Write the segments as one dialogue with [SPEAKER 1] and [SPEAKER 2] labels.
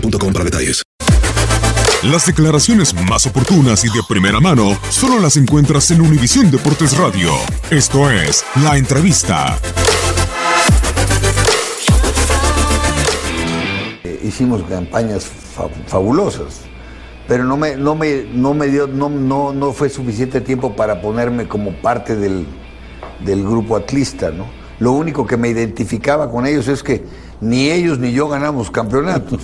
[SPEAKER 1] boostmobile.com para detalles.
[SPEAKER 2] Las declaraciones más oportunas y de primera mano solo las encuentras en Univisión Deportes Radio. Esto es La Entrevista.
[SPEAKER 3] Eh, hicimos campañas fa- fabulosas, pero no me, no me, no me dio, no, no, no fue suficiente tiempo para ponerme como parte del, del grupo atlista, ¿no? Lo único que me identificaba con ellos es que ni ellos ni yo ganamos campeonatos.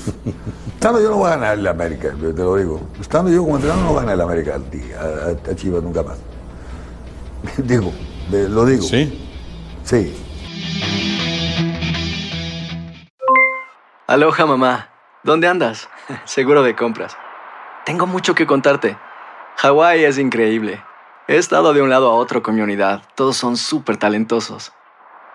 [SPEAKER 3] Estando yo no voy a ganar el América, te lo digo. Estando yo como entrenador no gana el América a, a- a Chivas nunca más. digo, lo digo.
[SPEAKER 4] Sí.
[SPEAKER 3] Sí.
[SPEAKER 5] Aloha mamá. ¿Dónde andas? Seguro de compras. Tengo mucho que contarte. Hawái es increíble. He estado de un lado a otro con mi unidad. Todos son súper talentosos.